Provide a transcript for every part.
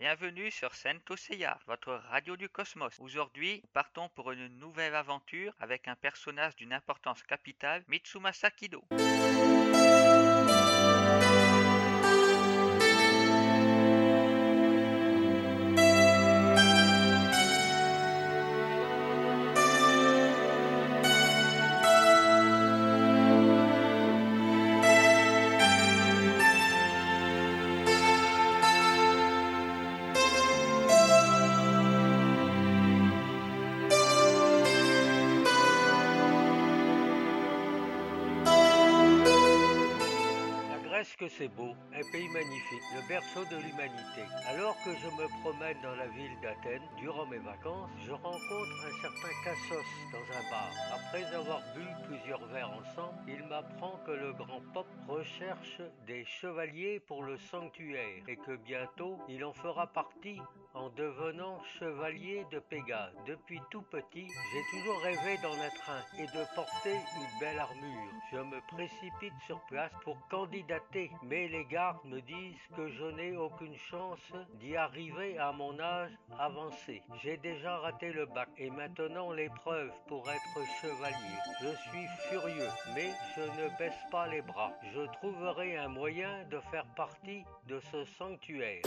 Bienvenue sur Sento Seiya, votre radio du cosmos. Aujourd'hui, partons pour une nouvelle aventure avec un personnage d'une importance capitale, Mitsumasa Kido. Que c'est beau, un pays magnifique, le berceau de l'humanité. Alors que je me promène dans la ville d'Athènes durant mes vacances, je rencontre un certain Cassos dans un bar. Après avoir bu plusieurs verres ensemble, il m'apprend que le grand Pop recherche des chevaliers pour le sanctuaire et que bientôt il en fera partie en devenant chevalier de Pégase. Depuis tout petit, j'ai toujours rêvé d'en être un et de porter une belle armure. Je me précipite sur place pour candidater, mais les gardes me disent que je n'ai aucune chance d'y arriver à mon âge avancé. J'ai déjà raté le bac et maintenant l'épreuve pour être chevalier. Je suis furieux, mais je ne baisse pas les bras. Je trouverai un moyen de faire partie de ce sanctuaire.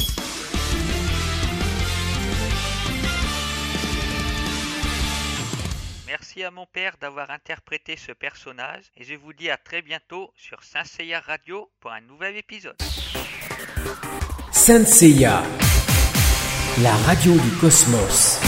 Merci à mon père d'avoir interprété ce personnage et je vous dis à très bientôt sur Saint Seiya Radio pour un nouvel épisode. Saint Seiya, la radio du cosmos.